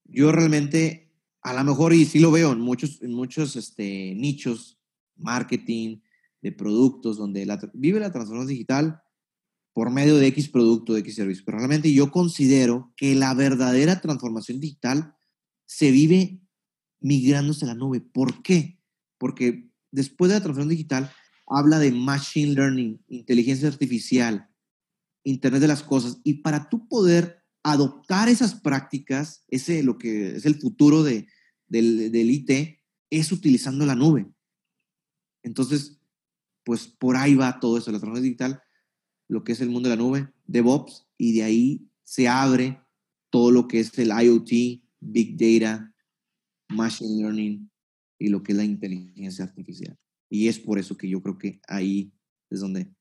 yo realmente, a lo mejor, y sí lo veo en muchos, en muchos este, nichos, marketing, de productos, donde vive la transformación digital por medio de X producto, de X servicio. Pero realmente yo considero que la verdadera transformación digital se vive migrándose a la nube. ¿Por qué? Porque después de la transformación digital, habla de machine learning, inteligencia artificial, Internet de las cosas. Y para tú poder adoptar esas prácticas, ese lo que es el futuro de, del, del IT, es utilizando la nube. Entonces, pues por ahí va todo eso, la transformación digital, lo que es el mundo de la nube, DevOps, y de ahí se abre todo lo que es el IoT, Big Data, Machine Learning y lo que es la inteligencia artificial. Y es por eso que yo creo que ahí es donde,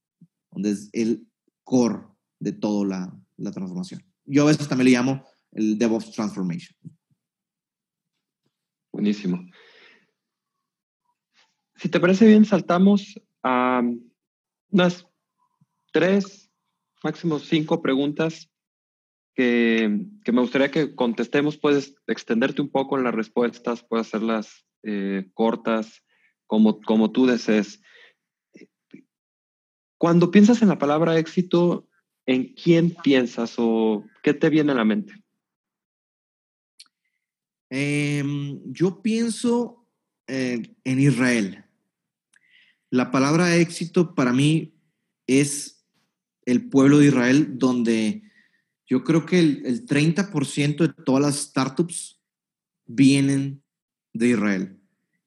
donde es el core de toda la, la transformación. Yo a veces también le llamo el DevOps Transformation. Buenísimo. Si te parece bien, saltamos a unas tres, máximo cinco preguntas que, que, me gustaría que contestemos. Puedes extenderte un poco en las respuestas, puedes hacerlas eh, cortas, como, como tú desees. Cuando piensas en la palabra éxito, ¿en quién piensas o qué te viene a la mente? Em, yo pienso eh, en Israel. La palabra éxito para mí es el pueblo de Israel, donde yo creo que el, el 30% de todas las startups vienen de Israel.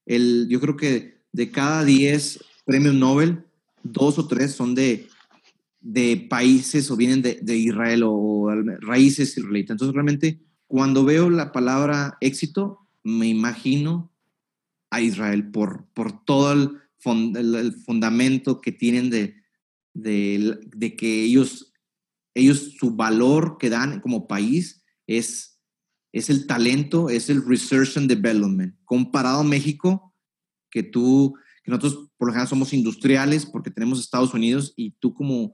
El, yo creo que de cada 10 premios Nobel, dos o tres son de, de países o vienen de, de Israel o, raíces israelitas. Entonces, realmente, cuando veo la palabra éxito, me imagino a Israel por, por todo el, el, fundamento que tienen de, de, de, que ellos, ellos, su valor que dan como país es, es el talento, es el research and development. Comparado a México, que tú, que nosotros por lo general somos industriales porque tenemos Estados Unidos y tú como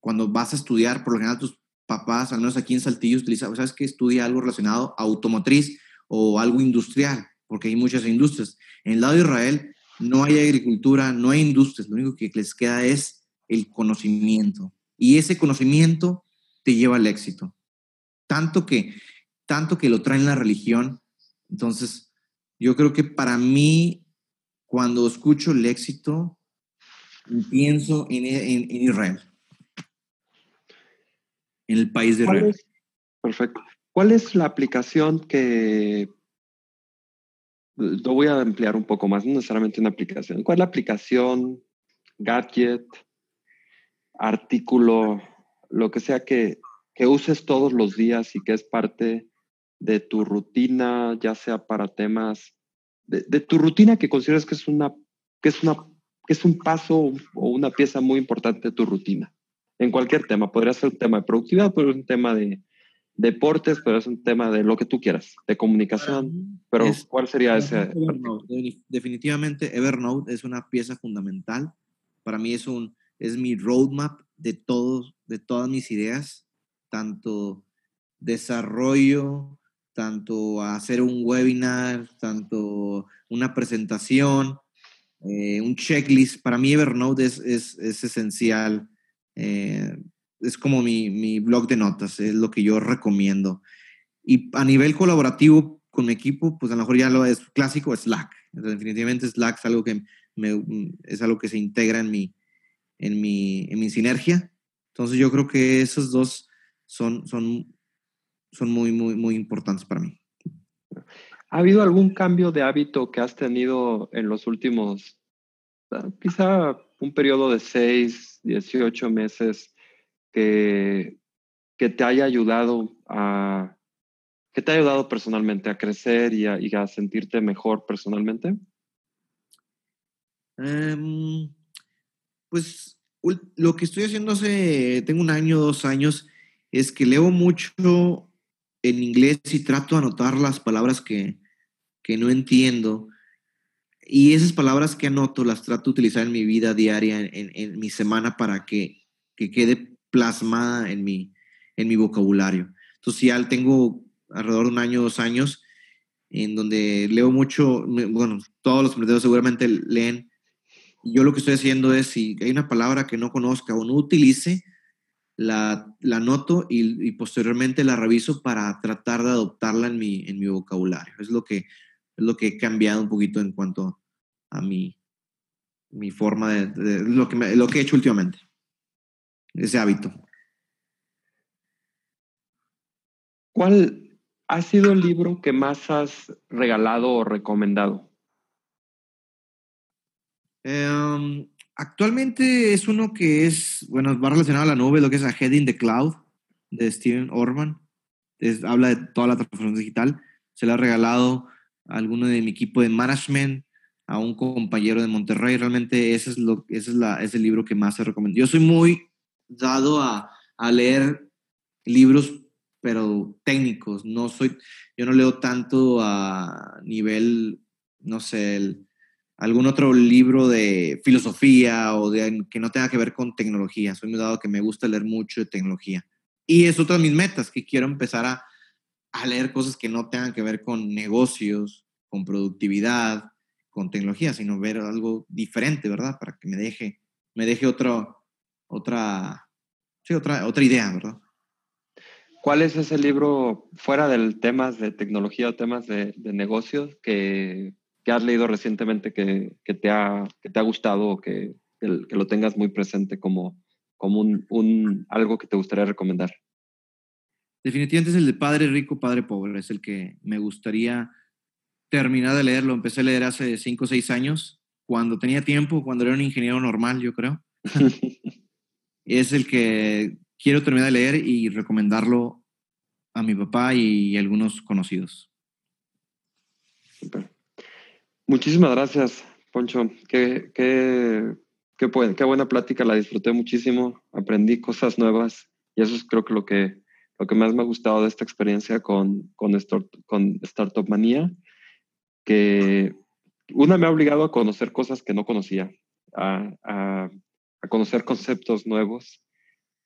cuando vas a estudiar, por lo general tus papás, al menos aquí en Saltillo, utilizan, ¿sabes qué? Estudia algo relacionado a automotriz o algo industrial, porque hay muchas industrias. En el lado de Israel no hay agricultura, no hay industrias, lo único que les queda es el conocimiento. Y ese conocimiento te lleva al éxito. Tanto que, tanto que lo traen la religión. Entonces, yo creo que para mí, cuando escucho el éxito, pienso en, en, en Israel. En el país de Israel. perfecto. ¿Cuál es la aplicación que lo voy a ampliar un poco más, no necesariamente una aplicación. ¿Cuál es la aplicación, gadget, artículo, lo que sea que, que uses todos los días y que es parte de tu rutina, ya sea para temas, de, de tu rutina que consideras que es, una, que, es una, que es un paso o una pieza muy importante de tu rutina? En cualquier tema, podría ser un tema de productividad, podría ser un tema de, deportes, pero es un tema de lo que tú quieras, de comunicación. Pero, ¿cuál sería ese? Definitivamente, Evernote es una pieza fundamental. Para mí es, un, es mi roadmap de, todos, de todas mis ideas, tanto desarrollo, tanto hacer un webinar, tanto una presentación, eh, un checklist. Para mí Evernote es, es, es esencial. Eh, es como mi, mi, blog de notas, es lo que yo recomiendo. Y a nivel colaborativo con mi equipo, pues a lo mejor ya lo es clásico, Slack. definitivamente Slack es algo que, me, es algo que se integra en mi, en, mi, en mi sinergia. Entonces yo creo que esos dos son, son, son muy, muy, muy importantes para mí. ¿Ha habido algún cambio de hábito que has tenido en los últimos, ah, quizá un periodo de 6, 18 meses que, que te haya ayudado a, que te ha ayudado personalmente a crecer y a, sentirte mejor personalmente? Em, pues lo que estoy haciendo hace, tengo un año, dos años, es que leo mucho en inglés y trato de anotar las palabras que, que no entiendo. Y esas palabras que anoto las trato de utilizar en mi vida diaria, en, en mi semana, para que, que quede plasmada en mi, en mi vocabulario. Entonces ya tengo alrededor de un año, dos años, en donde leo mucho, bueno, todos los emprendedores seguramente leen. Yo lo que estoy haciendo es, si hay una palabra que no conozca o no utilice, la, la noto y, posteriormente la reviso para tratar de adoptarla en mi, en mi vocabulario. Es lo, que, es lo que he cambiado un poquito en cuanto a mi, mi forma de, lo, que lo que he hecho últimamente ese hábito. ¿Cuál ha sido el libro que más has regalado o recomendado? Em, actualmente es uno que es, bueno, va relacionado a la nube, lo que es A Head in the Cloud, de Steven Orban. habla de toda la transformación digital. Se le ha regalado a alguno de mi equipo de management, a un compañero de Monterrey. Realmente ese es, lo, ese es, la, es el libro que más se recomienda. Yo soy muy dado a, leer libros, pero técnicos. No soy, yo no leo tanto a nivel, no sé, algún otro libro de filosofía o de que no tenga que ver con tecnología. Soy muy dado que me gusta leer mucho de tecnología. Y es otra de mis metas, que quiero empezar a, leer cosas que no tengan que ver con negocios, con productividad, con tecnología, sino ver algo diferente, ¿verdad? Para que me deje, me deje otro, otra, sí, otra, otra idea, ¿verdad? ¿Cuál es ese libro fuera del temas de tecnología o temas de, negocios que, has leído recientemente que, te ha, te ha gustado o que, lo tengas muy presente como, como un, algo que te gustaría recomendar? Definitivamente es el de Padre Rico, Padre Pobre. Es el que me gustaría terminar de leer. Lo empecé a leer hace cinco o seis años, cuando tenía tiempo, cuando era un ingeniero normal, yo creo. es el que quiero terminar de leer y recomendarlo a mi papá y algunos conocidos. Muchísimas gracias, Poncho. Qué, qué, qué, qué, buena plática, la disfruté muchísimo, aprendí cosas nuevas y eso es creo que lo que, lo que más me ha gustado de esta experiencia con, con, con Startup Manía, que una me ha obligado a conocer cosas que no conocía, a, a, a conocer conceptos nuevos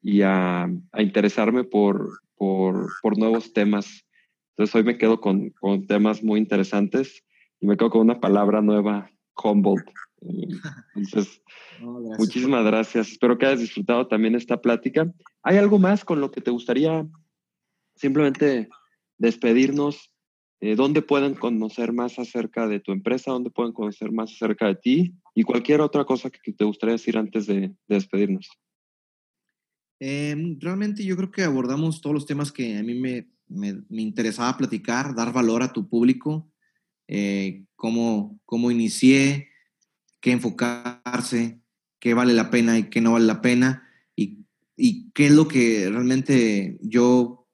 y a, a interesarme por, por, por, nuevos temas. Entonces hoy me quedo con, con, temas muy interesantes y me quedo con una palabra nueva, Humboldt. Entonces, muchísimas gracias. Espero que hayas disfrutado también esta plática. ¿Hay algo más con lo que te gustaría simplemente despedirnos? Eh, ¿Dónde pueden conocer más acerca de tu empresa? ¿Dónde pueden conocer más acerca de ti? Y cualquier otra cosa que te gustaría decir antes de despedirnos. Em, realmente yo creo que abordamos todos los temas que a mí me, me, interesaba platicar, dar valor a tu público, eh, cómo, cómo inicié, qué enfocarse, qué vale la pena y qué no vale la pena, y, qué es lo que realmente yo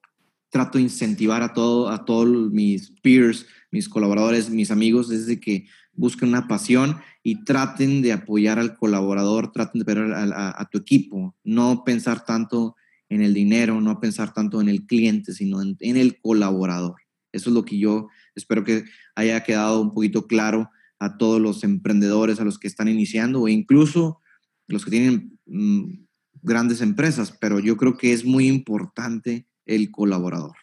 trato de incentivar a, todo, a todos mis peers, mis colaboradores, mis amigos, desde que busquen una pasión y traten de apoyar al colaborador, traten de apoyar a, tu equipo, no pensar tanto en el dinero, no pensar tanto en el cliente, sino en, el colaborador. Eso es lo que yo espero que haya quedado un poquito claro a todos los emprendedores, a los que están iniciando o incluso los que tienen mm, grandes empresas, pero yo creo que es muy importante el colaborador.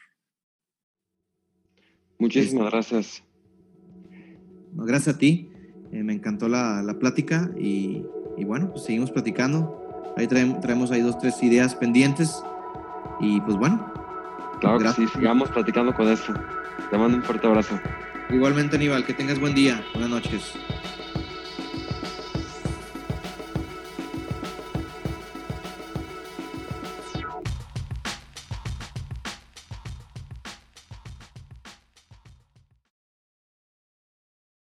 Muchísimas gracias. Gracias a ti. Eh, me encantó la, la plática y, y, bueno, pues seguimos platicando. Ahí traemos, ahí dos, tres ideas pendientes y pues bueno. Claro que sí, sigamos platicando con eso. Te mando un fuerte abrazo. Igualmente, Aníbal, que tengas buen día. Buenas noches.